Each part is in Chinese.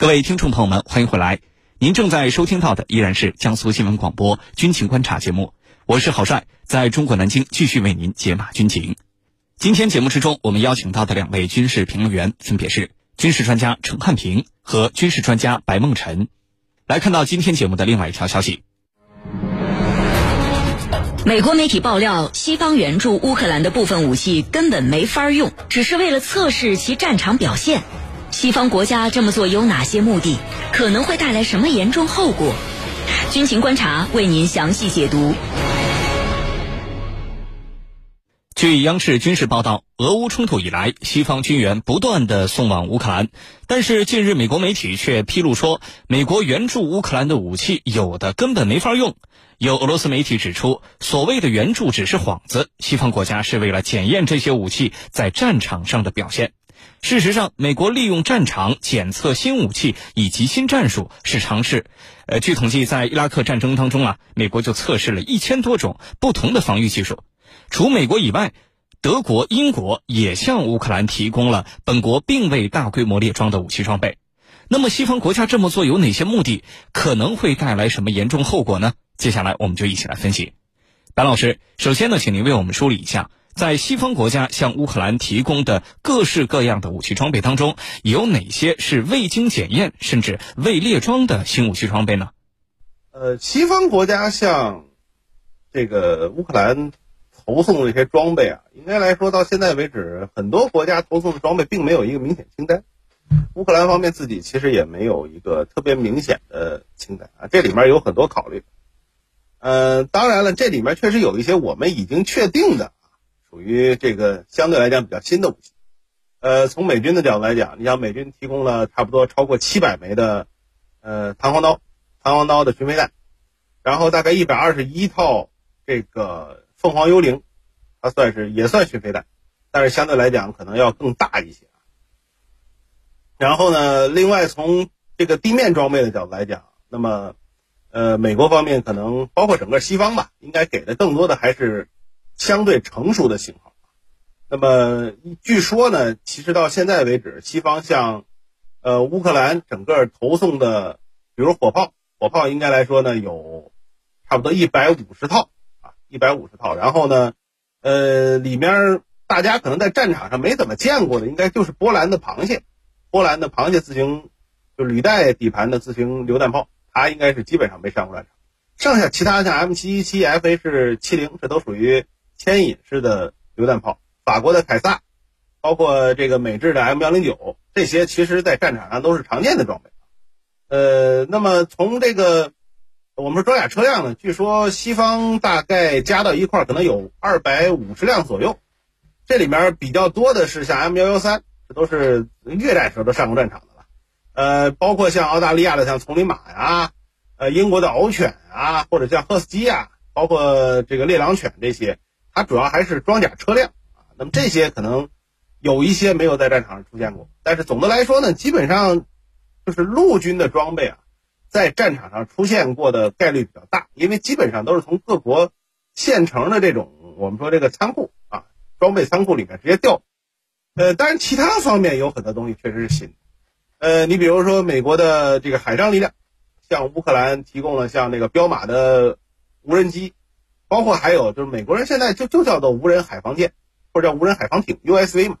各位听众朋友们，欢迎回来。您正在收听到的依然是江苏新闻广播《军情观察》节目，我是郝帅，在中国南京继续为您解码军情。今天节目之中，我们邀请到的两位军事评论员分别是军事专家陈汉平和军事专家白梦辰。来看到今天节目的另外一条消息。美国媒体爆料，西方援助乌克兰的部分武器根本没法用，只是为了测试其战场表现。西方国家这么做有哪些目的？可能会带来什么严重后果？军情观察为您详细解读。据央视军事报道，俄乌冲突以来，西方军援不断的送往乌克兰，但是近日美国媒体却披露说，美国援助乌克兰的武器有的根本没法用。有俄罗斯媒体指出，所谓的援助只是幌子，西方国家是为了检验这些武器在战场上的表现。事实上，美国利用战场检测新武器以及新战术是尝试。呃，据统计，在伊拉克战争当中啊，美国就测试了一千多种不同的防御技术。除美国以外，德国、英国也向乌克兰提供了本国并未大规模列装的武器装备。那么，西方国家这么做有哪些目的？可能会带来什么严重后果呢？接下来我们就一起来分析，白老师，首先呢，请您为我们梳理一下，在西方国家向乌克兰提供的各式各样的武器装备当中，有哪些是未经检验甚至未列装的新武器装备呢？呃，西方国家向这个乌克兰投送的这些装备啊，应该来说到现在为止，很多国家投送的装备并没有一个明显清单。乌克兰方面自己其实也没有一个特别明显的清单啊，这里面有很多考虑。呃，当然了，这里面确实有一些我们已经确定的，属于这个相对来讲比较新的武器。呃，从美军的角度来讲，你像美军提供了差不多超过七百枚的呃弹簧刀、弹簧刀的巡飞弹，然后大概一百二十一套这个凤凰幽灵，它算是也算巡飞弹，但是相对来讲可能要更大一些。然后呢，另外从这个地面装备的角度来讲，那么。呃，美国方面可能包括整个西方吧，应该给的更多的还是相对成熟的型号。那么据说呢，其实到现在为止，西方向呃乌克兰整个投送的，比如火炮，火炮应该来说呢有差不多一百五十套啊，一百五十套。然后呢，呃，里面大家可能在战场上没怎么见过的，应该就是波兰的螃蟹，波兰的螃蟹自行就履带底盘的自行榴弹炮。它应该是基本上没上过战场，剩下其他像 M 七一七、FH 七零，这都属于牵引式的榴弹炮。法国的凯撒，包括这个美制的 M 幺零九，这些其实在战场上都是常见的装备。呃，那么从这个我们说装甲车辆呢，据说西方大概加到一块可能有二百五十辆左右，这里面比较多的是像 M 幺幺三，这都是越战时候都上过战场的了。呃，包括像澳大利亚的像丛林马呀，呃，英国的獒犬啊，或者像赫斯基啊，包括这个猎狼犬这些，它主要还是装甲车辆啊。那么这些可能有一些没有在战场上出现过，但是总的来说呢，基本上就是陆军的装备啊，在战场上出现过的概率比较大，因为基本上都是从各国现成的这种我们说这个仓库啊，装备仓库里面直接调。呃，当然其他方面有很多东西确实是新的。呃，你比如说美国的这个海上力量，向乌克兰提供了像那个彪马的无人机，包括还有就是美国人现在就就叫做无人海防舰，或者叫无人海防艇 USV 嘛。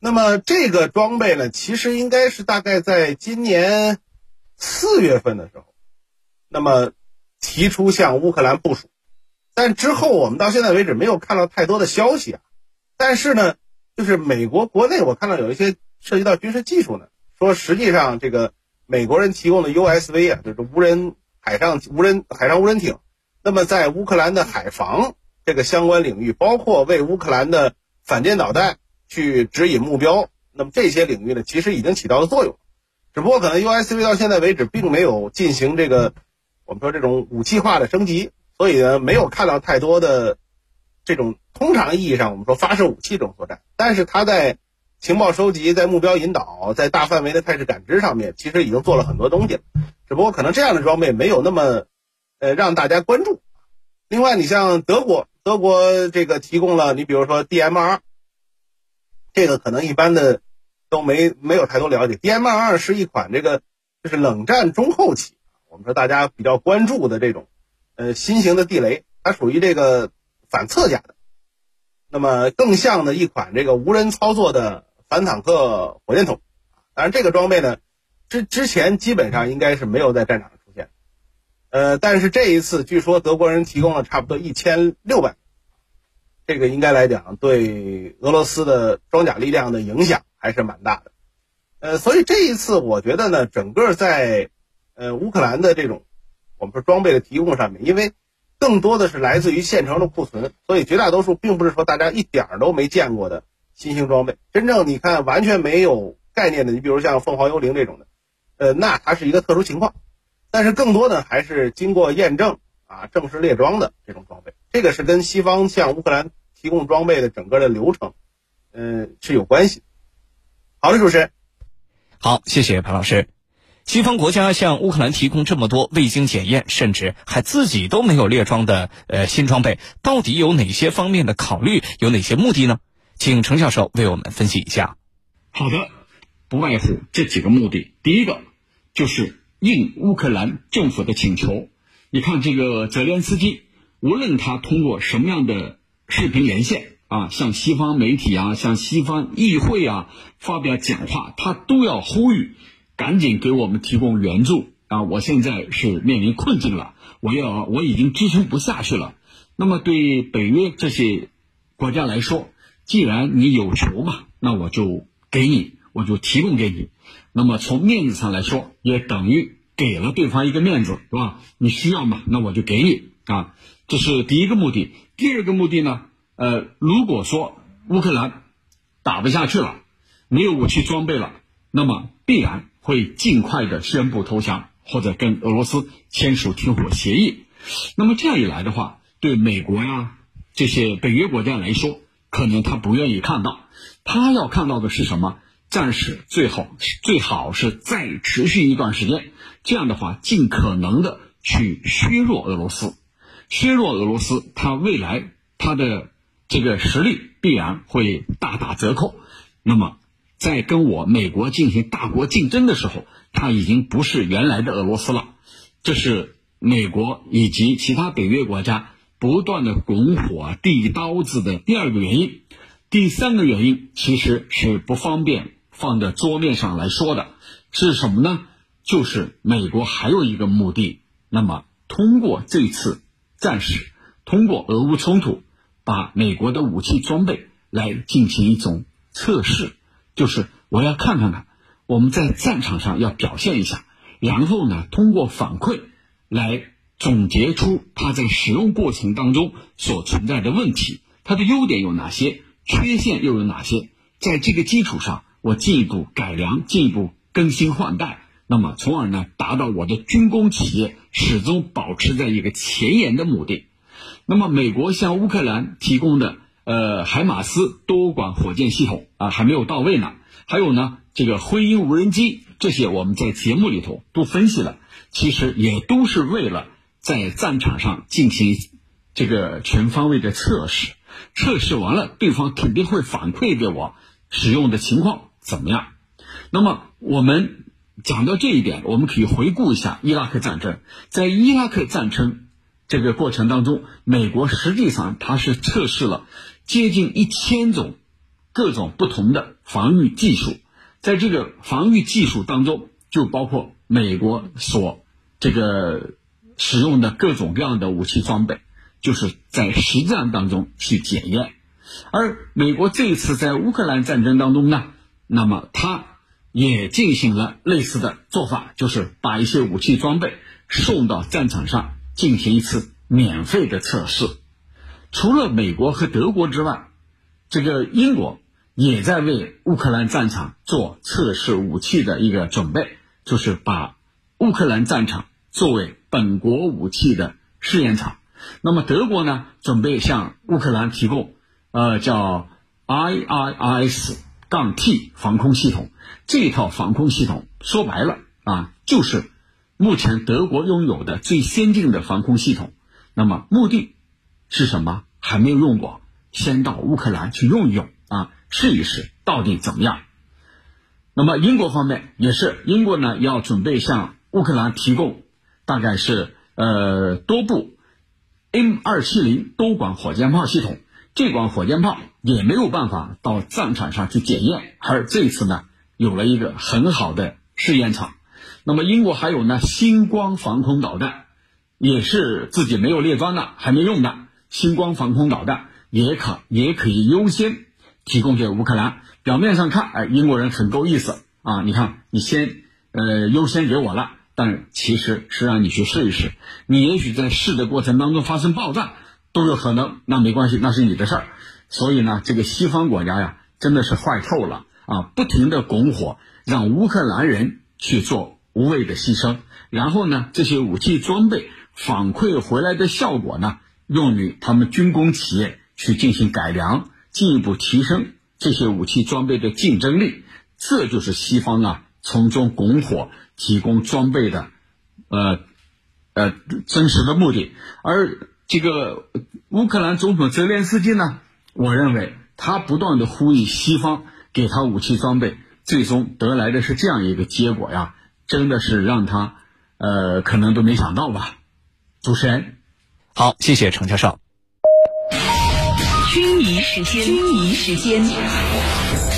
那么这个装备呢，其实应该是大概在今年四月份的时候，那么提出向乌克兰部署，但之后我们到现在为止没有看到太多的消息啊。但是呢，就是美国国内我看到有一些涉及到军事技术呢。说实际上，这个美国人提供的 USV 啊，就是无人海上无人海上无人艇，那么在乌克兰的海防这个相关领域，包括为乌克兰的反舰导弹去指引目标，那么这些领域呢，其实已经起到了作用。只不过可能 USV 到现在为止并没有进行这个我们说这种武器化的升级，所以呢，没有看到太多的这种通常意义上我们说发射武器这种作战。但是它在情报收集，在目标引导，在大范围的态势感知上面，其实已经做了很多东西了。只不过可能这样的装备没有那么，呃，让大家关注。另外，你像德国，德国这个提供了，你比如说 DMR，这个可能一般的都没没有太多了解。DMR 是一款这个就是冷战中后期，我们说大家比较关注的这种，呃，新型的地雷，它属于这个反侧甲的，那么更像的一款这个无人操作的反坦克火箭筒。当然，这个装备呢，之之前基本上应该是没有在战场，呃，但是这一次据说德国人提供了差不多一千六百，这个应该来讲对俄罗斯的装甲力量的影响还是蛮大的。呃，所以这一次我觉得呢，整个在呃乌克兰的这种我们说装备的提供上面，因为更多的是来自于现成的库存，所以绝大多数并不是说大家一点都没见过的新型装备。真正你看完全没有概念的，你比如像凤凰幽灵这种的，呃，那它是一个特殊情况。但是更多的还是经过验证啊，正式列装的这种装备，这个是跟西方向乌克兰提供装备的整个的流程，嗯，是有关系。好的，主持人。好，谢谢潘老师。西方国家向乌克兰提供这么多未经检验，甚至还自己都没有列装的呃新装备，到底有哪些方面的考虑，有哪些目的呢？请程教授为我们分析一下。好的，不外乎这几个目的。第一个就是应乌克兰政府的请求。你看，这个泽连斯基，无论他通过什么样的视频连线。啊，向西方媒体啊，向西方议会啊发表讲话，他都要呼吁，赶紧给我们提供援助啊！我现在是面临困境了，我要我已经支撑不下去了。那么对北约这些国家来说，既然你有求嘛，那我就给你，我就提供给你。那么从面子上来说，也等于给了对方一个面子，是吧？你需要嘛，那我就给你啊。这是第一个目的。第二个目的呢？呃，如果说乌克兰打不下去了，没有武器装备了，那么必然会尽快的宣布投降，或者跟俄罗斯签署停火协议。那么这样一来的话，对美国呀这些北约国家来说，可能他不愿意看到，他要看到的是什么？暂时最好最好是再持续一段时间，这样的话尽可能的去削弱俄罗斯，削弱俄罗斯，他未来他的。这个实力必然会大打折扣。那么，在跟我美国进行大国竞争的时候，它已经不是原来的俄罗斯了。这是美国以及其他北约国家不断的拱火递刀子的第二个原因。第三个原因其实是不方便放在桌面上来说的，是什么呢？就是美国还有一个目的。那么，通过这次战事，通过俄乌冲突。把美国的武器装备来进行一种测试，就是我要看看看我们在战场上要表现一下，然后呢，通过反馈来总结出它在使用过程当中所存在的问题，它的优点有哪些，缺陷又有哪些，在这个基础上，我进一步改良，进一步更新换代，那么从而呢，达到我的军工企业始终保持在一个前沿的目的。那么，美国向乌克兰提供的呃海马斯多管火箭系统啊还没有到位呢。还有呢，这个灰鹰无人机这些我们在节目里头都分析了，其实也都是为了在战场上进行这个全方位的测试。测试完了，对方肯定会反馈给我使用的情况怎么样。那么我们讲到这一点，我们可以回顾一下伊拉克战争，在伊拉克战争。这个过程当中，美国实际上它是测试了接近一千种各种不同的防御技术，在这个防御技术当中，就包括美国所这个使用的各种各样的武器装备，就是在实战当中去检验。而美国这一次在乌克兰战争当中呢，那么它也进行了类似的做法，就是把一些武器装备送到战场上。进行一次免费的测试，除了美国和德国之外，这个英国也在为乌克兰战场做测试武器的一个准备，就是把乌克兰战场作为本国武器的试验场。那么德国呢，准备向乌克兰提供，呃，叫 IIS 杠 T 防空系统。这套防空系统说白了啊，就是。目前德国拥有的最先进的防空系统，那么目的是什么？还没有用过，先到乌克兰去用一用啊，试一试到底怎么样。那么英国方面也是，英国呢要准备向乌克兰提供大概是呃多部 M 二七零多管火箭炮系统。这管火箭炮也没有办法到战场上去检验，而这次呢有了一个很好的试验场。那么英国还有呢星光防空导弹，也是自己没有列装的，还没用的星光防空导弹也可也可以优先提供给乌克兰。表面上看，哎，英国人很够意思啊！你看，你先呃优先给我了，但其实是让你去试一试，你也许在试的过程当中发生爆炸。都有可能，那没关系，那是你的事儿。所以呢，这个西方国家呀，真的是坏透了啊！不停的拱火，让乌克兰人去做无谓的牺牲，然后呢，这些武器装备反馈回来的效果呢，用于他们军工企业去进行改良，进一步提升这些武器装备的竞争力。这就是西方啊从中拱火、提供装备的，呃，呃，真实的目的，而。这个乌克兰总统泽连斯基呢，我认为他不断的呼吁西方给他武器装备，最终得来的是这样一个结果呀，真的是让他呃可能都没想到吧。主持人，好，谢谢程教授。军迷时间，军迷时间。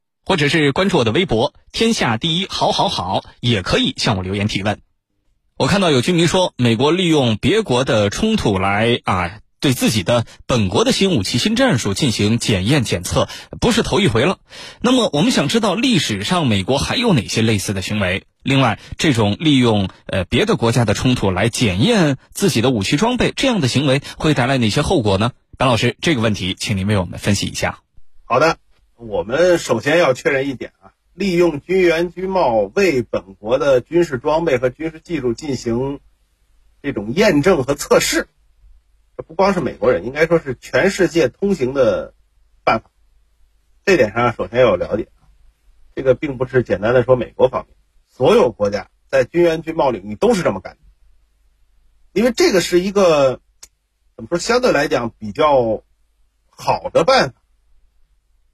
或者是关注我的微博“天下第一好好好”，也可以向我留言提问。我看到有居民说，美国利用别国的冲突来啊，对自己的本国的新武器、新战术进行检验检测，不是头一回了。那么，我们想知道历史上美国还有哪些类似的行为？另外，这种利用呃别的国家的冲突来检验自己的武器装备，这样的行为会带来哪些后果呢？白老师，这个问题，请您为我们分析一下。好的，我们首先要确认一点啊。利用军援军贸为本国的军事装备和军事技术进行这种验证和测试，这不光是美国人，应该说是全世界通行的办法。这点上首先要了解啊，这个并不是简单的说美国方面，所有国家在军援军贸领域都是这么干的，因为这个是一个怎么说相对来讲比较好的办法。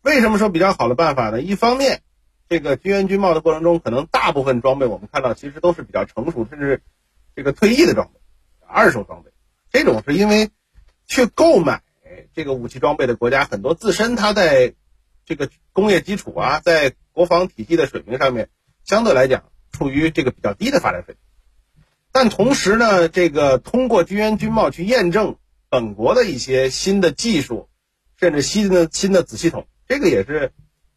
为什么说比较好的办法呢？一方面。这个军援军贸的过程中，可能大部分装备我们看到其实都是比较成熟，甚至这个退役的装备、二手装备。这种是因为去购买这个武器装备的国家很多，自身它在这个工业基础啊，在国防体系的水平上面，相对来讲处于这个比较低的发展水平。但同时呢，这个通过军援军贸去验证本国的一些新的技术，甚至新的新的子系统，这个也是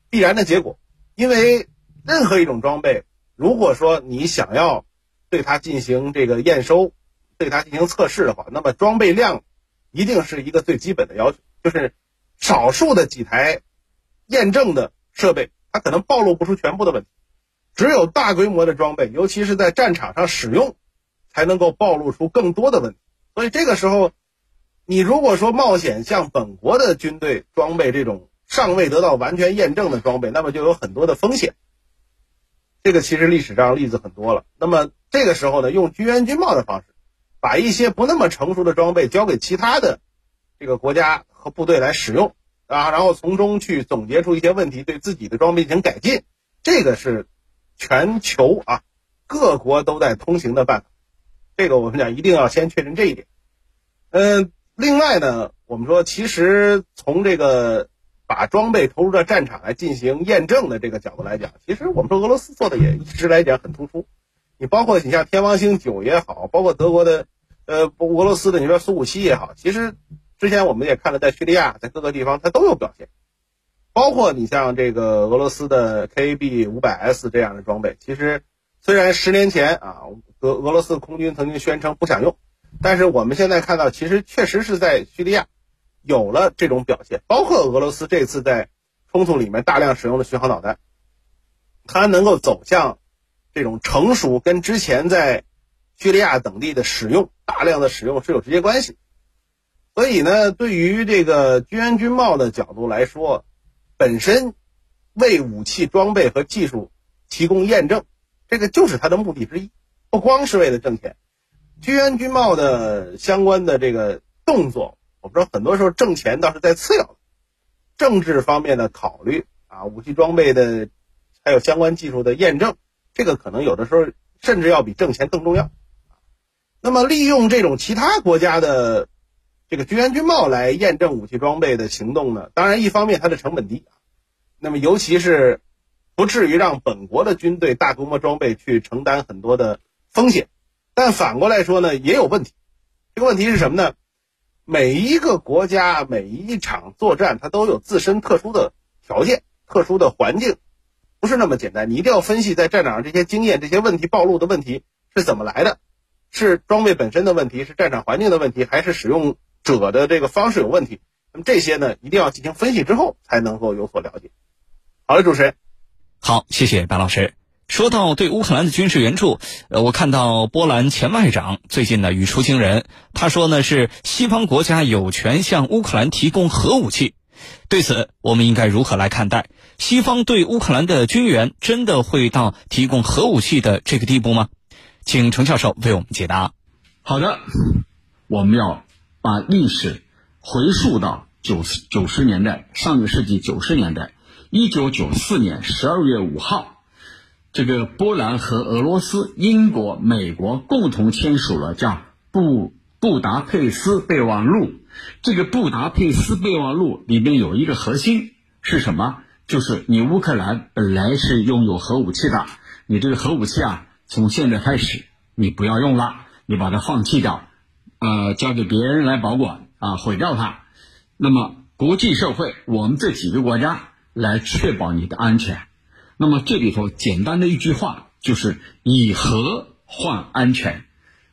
必然的结果。因为任何一种装备，如果说你想要对它进行这个验收，对它进行测试的话，那么装备量一定是一个最基本的要求。就是少数的几台验证的设备，它可能暴露不出全部的问题。只有大规模的装备，尤其是在战场上使用，才能够暴露出更多的问题。所以这个时候，你如果说冒险向本国的军队装备这种，尚未得到完全验证的装备，那么就有很多的风险。这个其实历史上例子很多了。那么这个时候呢，用军援军贸的方式，把一些不那么成熟的装备交给其他的这个国家和部队来使用啊，然后从中去总结出一些问题，对自己的装备进行改进。这个是全球啊各国都在通行的办法。这个我们讲一定要先确认这一点。嗯，另外呢，我们说其实从这个。把装备投入到战场来进行验证的这个角度来讲，其实我们说俄罗斯做的也一直来讲很突出。你包括你像天王星九也好，包括德国的，呃，俄罗斯的你说苏五七也好，其实之前我们也看了，在叙利亚，在各个地方它都有表现。包括你像这个俄罗斯的 KAB 五百 S 这样的装备，其实虽然十年前啊，俄俄罗斯空军曾经宣称不想用，但是我们现在看到，其实确实是在叙利亚。有了这种表现，包括俄罗斯这次在冲突里面大量使用的巡航导弹，它能够走向这种成熟，跟之前在叙利亚等地的使用大量的使用是有直接关系。所以呢，对于这个军援军贸的角度来说，本身为武器装备和技术提供验证，这个就是它的目的之一，不光是为了挣钱。军援军贸的相关的这个动作，我们说很多时候挣钱倒是在次要的，政治方面的考虑啊，武器装备的还有相关技术的验证，这个可能有的时候甚至要比挣钱更重要。那么利用这种其他国家的。这个军援军贸来验证武器装备的行动呢，当然一方面它的成本低，那么尤其是不至于让本国的军队大规模装备去承担很多的风险，但反过来说呢，也有问题。这个问题是什么呢？每一个国家每一场作战，它都有自身特殊的条件、特殊的环境，不是那么简单。你一定要分析在战场上这些经验、这些问题暴露的问题是怎么来的，是装备本身的问题，是战场环境的问题，还是使用？者的这个方式有问题，那么这些呢，一定要进行分析之后才能够有所了解。好嘞，主持人，好，谢谢白老师。说到对乌克兰的军事援助，呃，我看到波兰前外长最近呢语出惊人，他说呢是西方国家有权向乌克兰提供核武器。对此，我们应该如何来看待？西方对乌克兰的军援真的会到提供核武器的这个地步吗？请程教授为我们解答。好的，我们要。把历史回溯到九十九十年代，上个世纪九十年代，一九九四年十二月五号，这个波兰和俄罗斯、英国、美国共同签署了叫《布布达佩斯备忘录》。这个《布达佩斯备忘录》里面有一个核心是什么？就是你乌克兰本来是拥有核武器的，你这个核武器啊，从现在开始你不要用了，你把它放弃掉。呃，交给别人来保管啊，毁掉它。那么国际社会，我们这几个国家来确保你的安全。那么这里头简单的一句话就是以核换安全，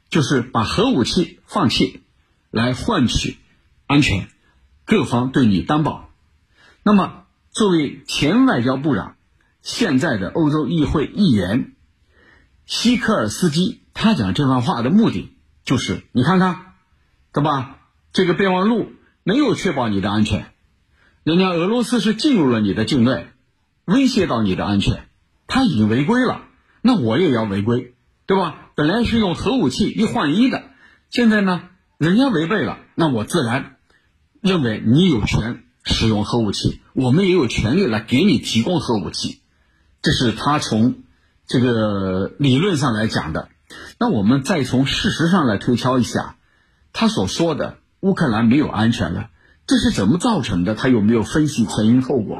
就是把核武器放弃，来换取安全，各方对你担保。那么作为前外交部长，现在的欧洲议会议员希科尔斯基，他讲这番话的目的。就是你看看，对吧？这个备忘录没有确保你的安全，人家俄罗斯是进入了你的境内，威胁到你的安全，他已经违规了，那我也要违规，对吧？本来是用核武器一换一的，现在呢，人家违背了，那我自然认为你有权使用核武器，我们也有权利来给你提供核武器，这是他从这个理论上来讲的。那我们再从事实上来推敲一下，他所说的乌克兰没有安全了，这是怎么造成的？他有没有分析前因后果？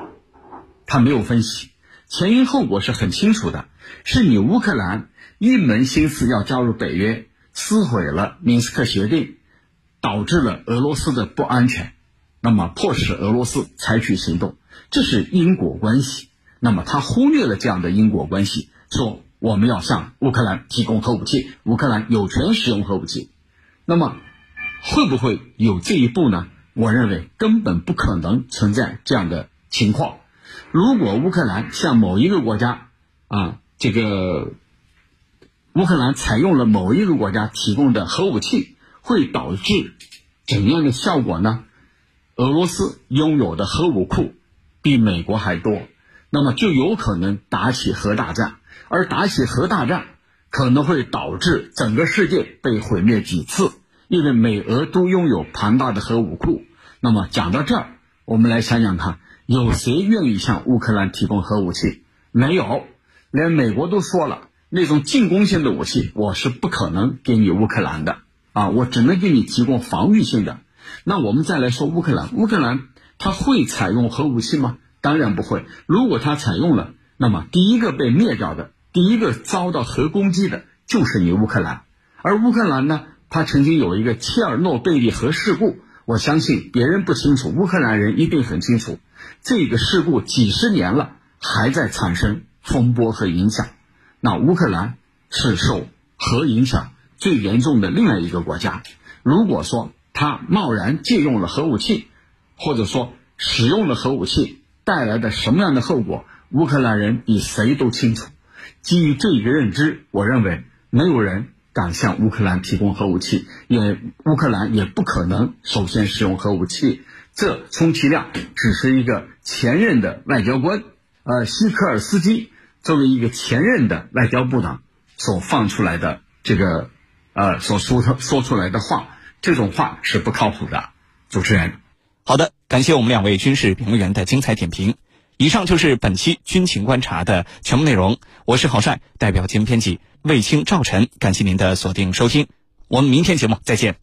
他没有分析前因后果是很清楚的，是你乌克兰一门心思要加入北约，撕毁了明斯克协定，导致了俄罗斯的不安全，那么迫使俄罗斯采取行动，这是因果关系。那么他忽略了这样的因果关系，说。我们要向乌克兰提供核武器，乌克兰有权使用核武器。那么，会不会有这一步呢？我认为根本不可能存在这样的情况。如果乌克兰向某一个国家啊，这个乌克兰采用了某一个国家提供的核武器，会导致怎样的效果呢？俄罗斯拥有的核武库比美国还多，那么就有可能打起核大战。而打起核大战，可能会导致整个世界被毁灭几次，因为美俄都拥有庞大的核武库。那么讲到这儿，我们来想想看，有谁愿意向乌克兰提供核武器？没有，连美国都说了，那种进攻性的武器我是不可能给你乌克兰的啊，我只能给你提供防御性的。那我们再来说乌克兰，乌克兰它会采用核武器吗？当然不会。如果它采用了，那么第一个被灭掉的。第一个遭到核攻击的就是你乌克兰，而乌克兰呢，它曾经有一个切尔诺贝利核事故，我相信别人不清楚，乌克兰人一定很清楚。这个事故几十年了，还在产生风波和影响。那乌克兰是受核影响最严重的另外一个国家。如果说他贸然借用了核武器，或者说使用了核武器带来的什么样的后果，乌克兰人比谁都清楚。基于这一个认知，我认为没有人敢向乌克兰提供核武器，也乌克兰也不可能首先使用核武器。这充其量只是一个前任的外交官，呃，西科尔斯基作为一个前任的外交部长所放出来的这个，呃，所说说出来的话，这种话是不靠谱的。主持人，好的，感谢我们两位军事评论员的精彩点评。以上就是本期军情观察的全部内容。我是郝帅，代表节目编辑卫青、赵晨，感谢您的锁定收听。我们明天节目再见。